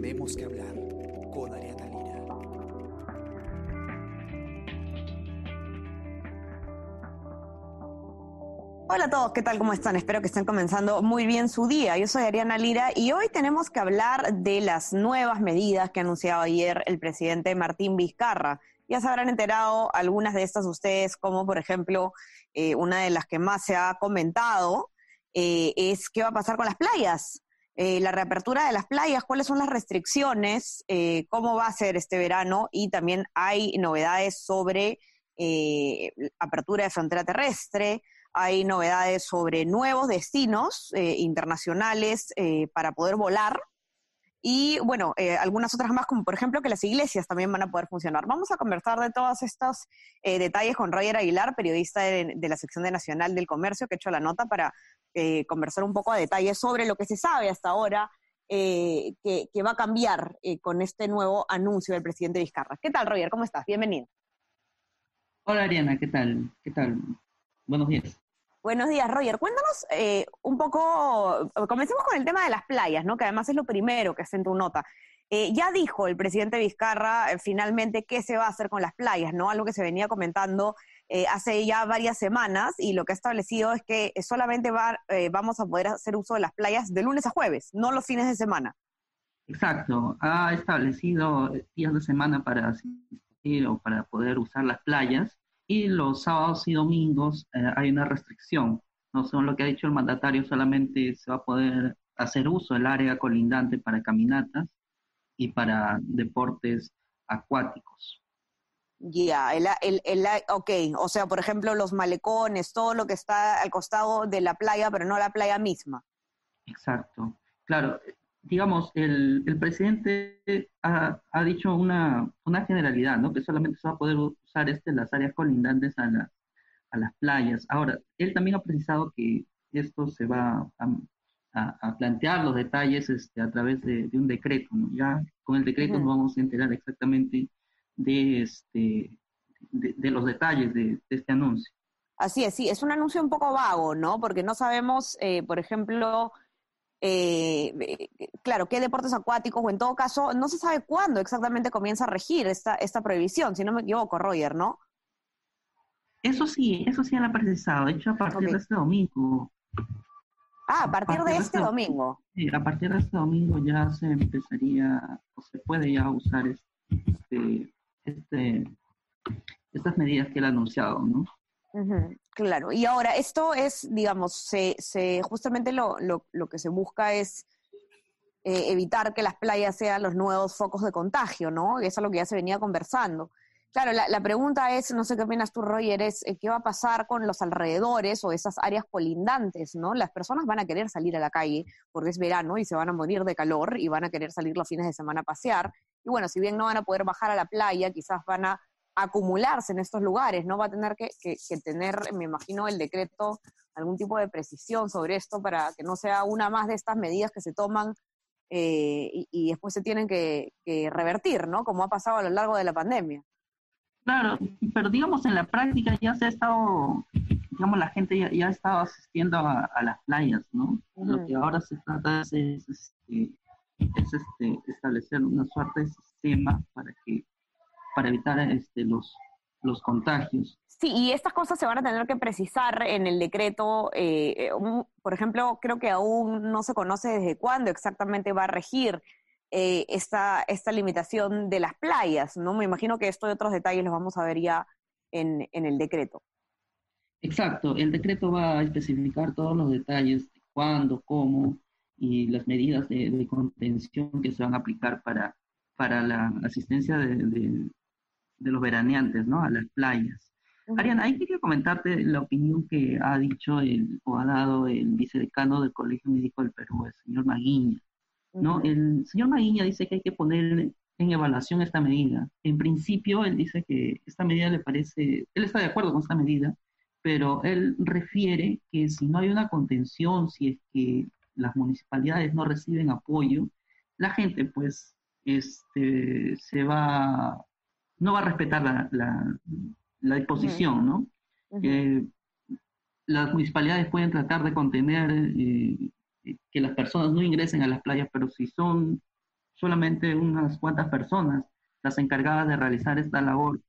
Tenemos que hablar con Ariana Lira. Hola a todos, ¿qué tal? ¿Cómo están? Espero que estén comenzando muy bien su día. Yo soy Ariana Lira y hoy tenemos que hablar de las nuevas medidas que ha anunciado ayer el presidente Martín Vizcarra. Ya se habrán enterado algunas de estas ustedes, como por ejemplo eh, una de las que más se ha comentado, eh, es qué va a pasar con las playas. Eh, la reapertura de las playas, cuáles son las restricciones, cómo va a ser este verano y también hay novedades sobre apertura de frontera terrestre, hay novedades sobre nuevos destinos internacionales para poder volar y bueno, eh, algunas otras más, como por ejemplo que las iglesias también van a poder funcionar. Vamos a conversar de todos estos eh, detalles con Roger Aguilar, periodista de, la sección de Nacional del Comercio, que ha hecho la nota para eh, conversar un poco a detalle sobre lo que se sabe hasta ahora que, que, va a cambiar con este nuevo anuncio del presidente Vizcarra. ¿Qué tal, Roger? ¿Cómo estás? Bienvenido. Hola, Ariana, ¿qué tal? ¿Qué tal? Buenos días. Buenos días, Roger. Cuéntanos eh, un poco, comencemos con el tema de las playas, ¿no? Que además es lo primero que hace en tu nota. Eh, ya dijo el presidente Vizcarra eh, finalmente qué se va a hacer con las playas, ¿no? Algo que se venía comentando hace ya varias semanas y lo que ha establecido es que solamente va, vamos a poder hacer uso de las playas de lunes a jueves, no los fines de semana. Exacto, ha establecido días de semana para asistir o para poder usar las playas y los sábados y domingos eh, hay una restricción. No son lo que ha dicho el mandatario, solamente se va a poder hacer uso del área colindante para caminatas y para deportes acuáticos. Ya, el, el, el, ok, o sea, por ejemplo, los malecones, todo lo que está al costado de la playa, pero no la playa misma. Exacto. Claro, digamos, el, el presidente ha, ha dicho una, una, generalidad, ¿no? Que solamente se va a poder usar este, las áreas colindantes a, la, a las playas. Ahora, él también ha precisado que esto se va a, a, plantear los detalles este, a través de, de, un decreto, ¿no? Ya con el decreto nos vamos a enterar exactamente de, este, de, de los detalles de, de, este anuncio. Así es, sí, es un anuncio un poco vago, ¿no? Porque no sabemos, eh, por ejemplo, eh, eh, claro, qué deportes acuáticos, o en todo caso, no se sabe cuándo exactamente comienza a regir esta, esta prohibición, si no me equivoco, Roger, ¿no? Eso sí, eso sí han precisado, de hecho a partir de este domingo. Ah, a partir, de, este, este domingo. Sí, a partir de este domingo ya se empezaría, o se puede ya usar este, este, estas medidas que él ha anunciado, ¿no? claro, y ahora esto es, digamos, se, se justamente lo, lo, lo, que se busca es eh, evitar que las playas sean los nuevos focos de contagio, ¿no? Eso es lo que ya se venía conversando. Claro, la, la pregunta es, no sé qué opinas tú, Roger, es eh, qué va a pasar con los alrededores o esas áreas colindantes, ¿no? Las personas van a querer salir a la calle porque es verano y se van a morir de calor y van a querer salir los fines de semana a pasear. Y bueno, si bien no van a poder bajar a la playa, quizás van a acumularse en estos lugares, ¿no? Va a tener que, que, tener, me imagino, el decreto algún tipo de precisión sobre esto para que no sea una más de estas medidas que se toman eh, y, y, después se tienen que, que, revertir, ¿no? Como ha pasado a lo largo de la pandemia. Claro, pero digamos en la práctica ya se ha estado, digamos la gente ya, ya ha estado asistiendo a, a las playas, ¿no? Uh -huh. Lo que ahora se trata es, es, este, es este, establecer una suerte de sistema para que para evitar este, los, los contagios. Sí, y estas cosas se van a tener que precisar en el decreto. Eh, un, por ejemplo, creo que aún no se conoce desde cuándo exactamente va a regir eh, esta, esta limitación de las playas, ¿no? Me imagino que esto y otros detalles los vamos a ver ya en, en el decreto. Exacto, el decreto va a especificar todos los detalles de cuándo, cómo y las medidas de, de contención que se van a aplicar para, para la asistencia de, de, de los veraneantes, ¿no? A las playas. Uh -huh. Ariana, ahí quería comentarte la opinión que ha dicho el, o ha dado el vicedecano del Colegio Médico del Perú, el señor Maguiña, ¿no? Uh -huh. El señor Maguiña dice que hay que poner en evaluación esta medida. En principio, él dice que esta medida le parece, él está de acuerdo con esta medida, pero él refiere que si no hay una contención, si es que las municipalidades no reciben apoyo, la gente pues este, se va no va a respetar la, la, la disposición. ¿no? Uh -huh. eh, las municipalidades pueden tratar de contener eh, que las personas no ingresen a las playas, pero si son solamente unas cuantas personas, las encargadas de realizar esta labor,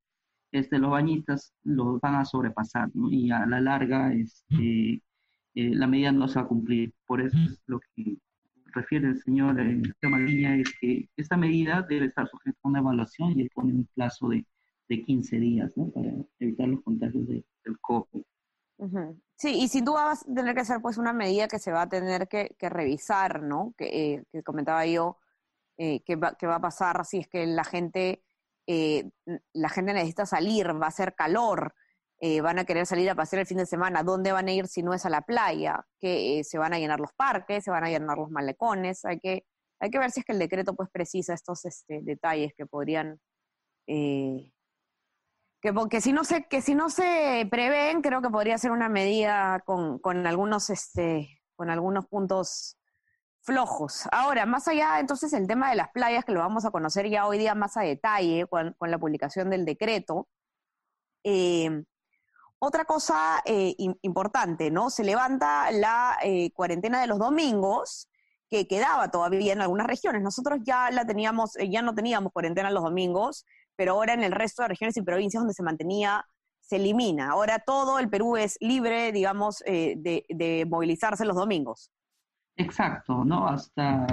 este, los bañistas los van a sobrepasar, Y a la larga, este, eh, la medida no se va a cumplir. Por eso es lo que refiere el señor eh, es que esta medida debe estar sujeta a una evaluación y él pone un plazo de, de 15 días, ¿no? Para evitar los contagios del COVID. Sí, y sin duda va a tener que ser pues una medida que se va a tener que, revisar, ¿no? Que, eh, comentaba yo, eh, que, va, va a pasar si es que la gente, eh, la gente necesita salir, va a ser calor, van a querer salir a pasear el fin de semana, ¿dónde van a ir si no es a la playa? Que se van a llenar los parques, se van a llenar los malecones, hay que, hay que ver si es que el decreto pues precisa estos este, detalles que podrían que, si no se, que si no se prevén, creo que podría ser una medida con, con algunos, este, con algunos puntos flojos. Ahora, más allá entonces el tema de las playas, que lo vamos a conocer ya hoy día más a detalle con, la publicación del decreto. Eh, otra cosa eh, importante, ¿no? Se levanta la eh, cuarentena de los domingos, que quedaba todavía en algunas regiones. Nosotros ya la teníamos, ya no teníamos cuarentena los domingos, pero ahora en el resto de regiones y provincias donde se mantenía, se elimina. Ahora todo el Perú es libre, digamos, eh, de, movilizarse los domingos. Exacto, ¿no? Hasta,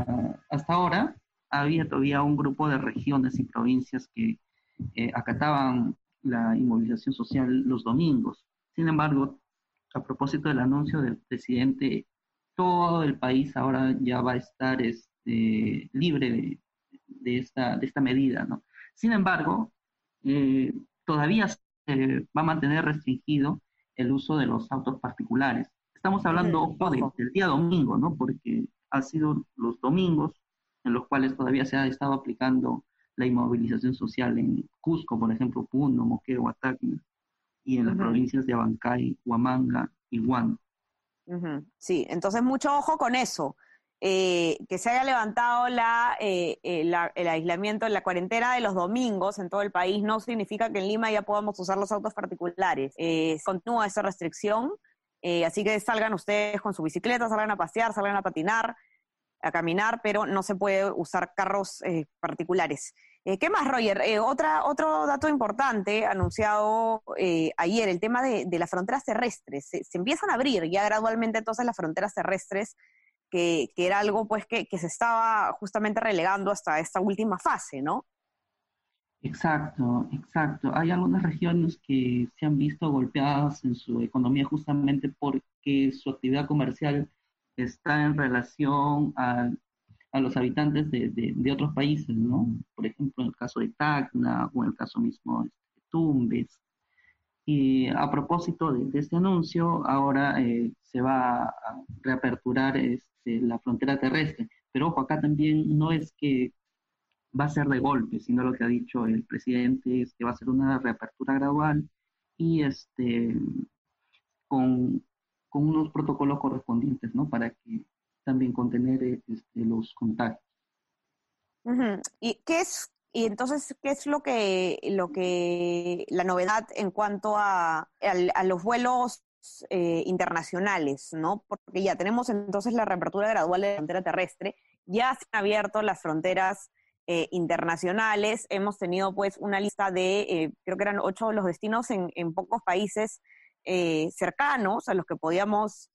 hasta ahora había todavía un grupo de regiones y provincias que eh, acataban la inmovilización social los domingos. Sin embargo, a propósito del anuncio del presidente, todo el país ahora ya va a estar este, libre de, de, esta, de esta medida, ¿no? Sin embargo, eh, todavía se va a mantener restringido el uso de los autos particulares. Estamos hablando del día domingo, ¿no? Porque han sido los domingos en los cuales todavía se ha estado aplicando la inmovilización social en Cusco, por ejemplo, Puno, Moquegua, Tacna, y en las provincias de Abancay, Huamanga y Huánuco. Sí, entonces mucho ojo con eso. Eh, que se haya levantado eh, eh, la, el aislamiento, la cuarentena de los domingos en todo el país, no significa que en Lima ya podamos usar los autos particulares. continúa esa restricción, así que salgan ustedes con su bicicleta, salgan a pasear, salgan a patinar, a caminar, pero no se puede usar carros particulares. ¿Qué más, Roger? otra, otro dato importante anunciado ayer, el tema de, las fronteras terrestres. Se, empiezan a abrir ya gradualmente entonces las fronteras terrestres que, era algo pues que, se estaba justamente relegando hasta esta última fase, ¿no? Exacto, exacto. Hay algunas regiones que se han visto golpeadas en su economía justamente porque su actividad comercial está en relación a, los habitantes de, otros países, ¿no? Por ejemplo, en el caso de Tacna o en el caso mismo de Tumbes. Y a propósito de, este anuncio, ahora eh, se va a reaperturar este, la frontera terrestre. Pero ojo, acá también no es que va a ser de golpe, sino lo que ha dicho el presidente es que va a ser una reapertura gradual y este con, unos protocolos correspondientes, ¿no? Para que también contener este, los contactos. ¿Y qué es y entonces, ¿qué es lo que, lo que la novedad en cuanto a, a, los vuelos eh, internacionales, ¿no? Porque ya tenemos entonces la reapertura gradual de la frontera terrestre, ya se han abierto las fronteras eh, internacionales, hemos tenido pues una lista de, eh, creo que eran ocho los destinos en, en pocos países cercanos a los que podíamos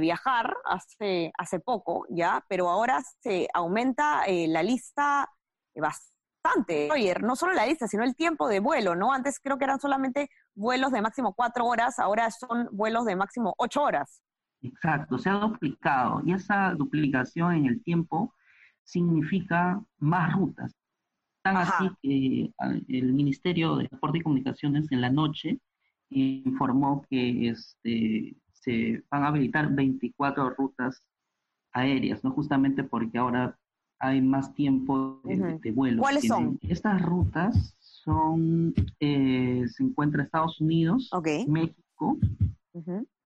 viajar hace, hace poco, ¿ya? Pero ahora se aumenta la lista bastante bastante, no solo la lista, sino el tiempo de vuelo, ¿no? Antes creo que eran solamente vuelos de máximo cuatro horas, ahora son vuelos de máximo ocho horas. Exacto, se ha duplicado y esa duplicación en el tiempo significa más rutas. Tan así que ah, el Ministerio de Transporte y Comunicaciones en la noche informó que este, se van a habilitar 24 rutas aéreas, ¿no? Justamente porque ahora hay más tiempo de, vuelo. ¿Cuáles son? Estas rutas son, eh, se encuentra Estados Unidos, México,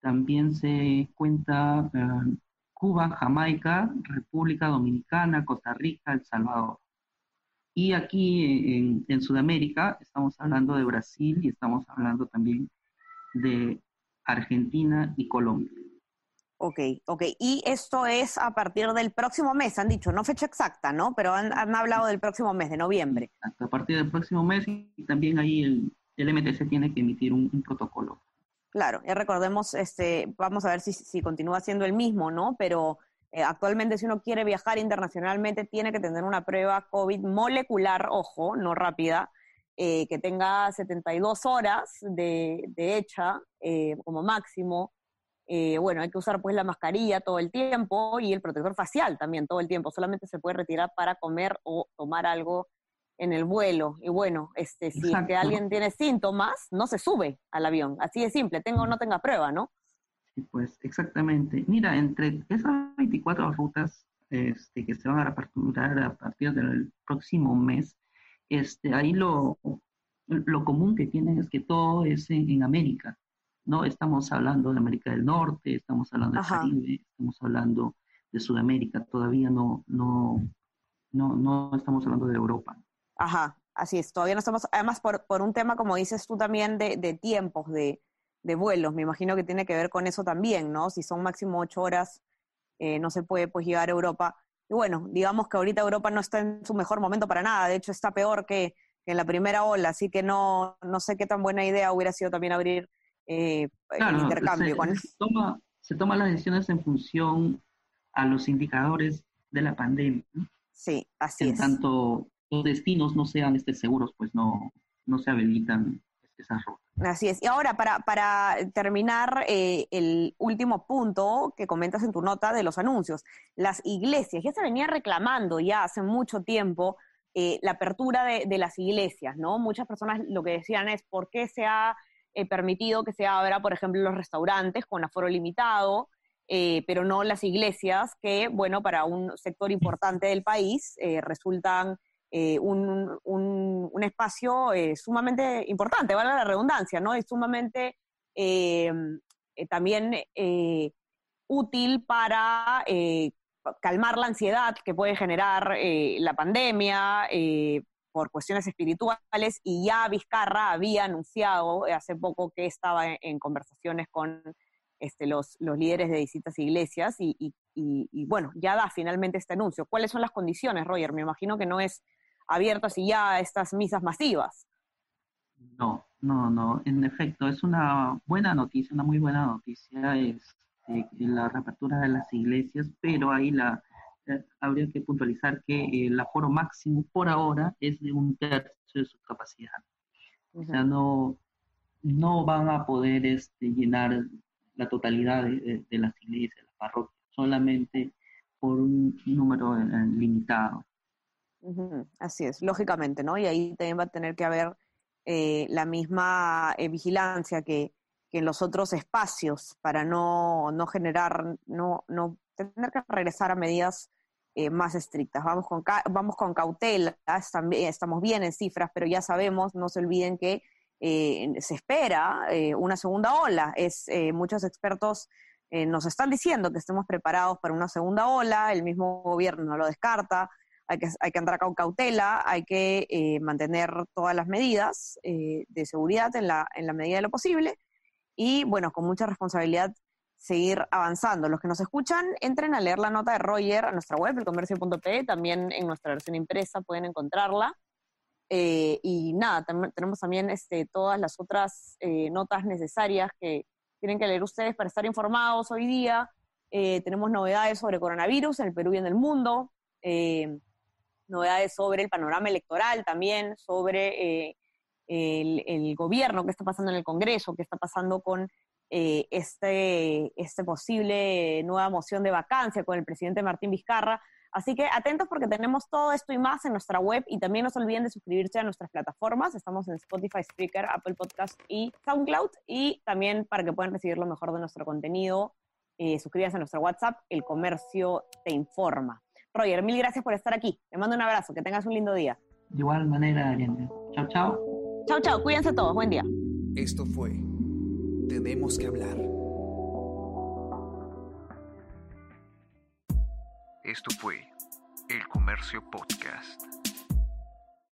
también se cuenta eh, Cuba, Jamaica, República Dominicana, Costa Rica, El Salvador. Y aquí en, en, Sudamérica estamos hablando de Brasil y estamos hablando también de Argentina y Colombia. Ok, ok. Y esto es a partir del próximo mes, han dicho, no fecha exacta, ¿no? Pero han, hablado del próximo mes, de noviembre. A partir del próximo mes y también ahí el, el MTC tiene que emitir un, protocolo. Claro, ya recordemos, este, vamos a ver si, si continúa siendo el mismo, ¿no? Pero eh, actualmente si uno quiere viajar internacionalmente tiene que tener una prueba COVID molecular, ojo, no rápida, eh, que tenga 72 horas de, de hecha eh, como máximo eh, bueno, hay que usar pues la mascarilla todo el tiempo y el protector facial también todo el tiempo. Solamente se puede retirar para comer o tomar algo en el vuelo. Y bueno, este, si es que alguien tiene síntomas, no se sube al avión. Así de simple, tenga o no tenga prueba, ¿no? Sí, pues exactamente. Mira, entre esas 24 rutas este, que se van a aperturar a partir del próximo mes, este, ahí lo, lo común que tienen es que todo es en América. ¿no? Estamos hablando de América del Norte, estamos hablando de Caribe, estamos hablando de Sudamérica, todavía no, no, no, no estamos hablando de Europa. Ajá, así es, todavía no estamos, además por, por un tema, como dices tú también, de, de tiempos, de, de, vuelos, me imagino que tiene que ver con eso también, ¿no? Si son máximo ocho horas, eh, no se puede pues llegar a Europa. Y bueno, digamos que ahorita Europa no está en su mejor momento para nada, de hecho está peor que, que en la primera ola, así que no, no sé qué tan buena idea hubiera sido también abrir eh, el intercambio. Se, toma, se toman las decisiones en función a los indicadores de la pandemia. Sí, así en es. tanto los destinos no sean este, seguros, pues no, no se habilitan Así es. Y ahora, para, para terminar, eh, el último punto que comentas en tu nota de los anuncios. Las iglesias, ya se venía reclamando ya hace mucho tiempo eh, la apertura de, de, las iglesias, ¿no? Muchas personas lo que decían es, ¿por qué se ha eh, permitido que se abra, por ejemplo, los restaurantes con aforo limitado, pero no las iglesias, que, bueno, para un sector importante del país eh, resultan un, un, espacio sumamente importante, vale la redundancia, ¿no? Es sumamente también útil para calmar la ansiedad que puede generar la pandemia, por cuestiones espirituales y ya Vizcarra había anunciado hace poco que estaba en, conversaciones con este, los, los, líderes de distintas iglesias y, bueno, ya da finalmente este anuncio. ¿Cuáles son las condiciones, Roger? Me imagino que no es abierto así ya estas misas masivas. No, no, no. En efecto, es una buena noticia, una muy buena noticia, es este, la reapertura de las iglesias, pero ahí la, eh, habría que puntualizar que el aforo máximo por ahora es de un tercio de su capacidad. O sea, no, no van a poder este, llenar la totalidad de, las iglesias, las parroquias, solamente por un número eh, limitado. Así es, lógicamente, ¿no? Y ahí también va a tener que haber la misma vigilancia que, que, en los otros espacios para no, no generar, no, no tener que regresar a medidas eh, más estrictas. Vamos con, vamos con cautela, estamos bien en cifras, pero ya sabemos, no se olviden que eh, se espera eh, una segunda ola. Es, muchos expertos nos están diciendo que estemos preparados para una segunda ola, el mismo gobierno no lo descarta, hay que, hay que andar con cautela, hay que mantener todas las medidas de seguridad en la, en la medida de lo posible y, bueno, con mucha responsabilidad seguir avanzando. Los que nos escuchan, entren a leer la nota de Roger a nuestra web, elcomercio.pe, también en nuestra versión impresa pueden encontrarla. Eh, y nada, tenemos también este, todas las otras eh, notas necesarias que tienen que leer ustedes para estar informados hoy día. Eh, tenemos novedades sobre coronavirus en el Perú y en el mundo, novedades sobre el panorama electoral también, sobre el, el, gobierno, qué está pasando en el Congreso, qué está pasando con eh, este, este posible nueva moción de vacancia con el presidente Martín Vizcarra. Así que atentos porque tenemos todo esto y más en nuestra web y también no se olviden de suscribirse a nuestras plataformas. Estamos en Spotify, Speaker, Apple Podcast y SoundCloud y también para que puedan recibir lo mejor de nuestro contenido, eh, suscríbanse a nuestro WhatsApp, El Comercio Te Informa. Roger, mil gracias por estar aquí. Te mando un abrazo, que tengas un lindo día. De igual manera, Ariane. Chao, chao. Chao, chao. Cuídense todos. Buen día. Esto fue tenemos que hablar. Esto fue El Comercio Podcast.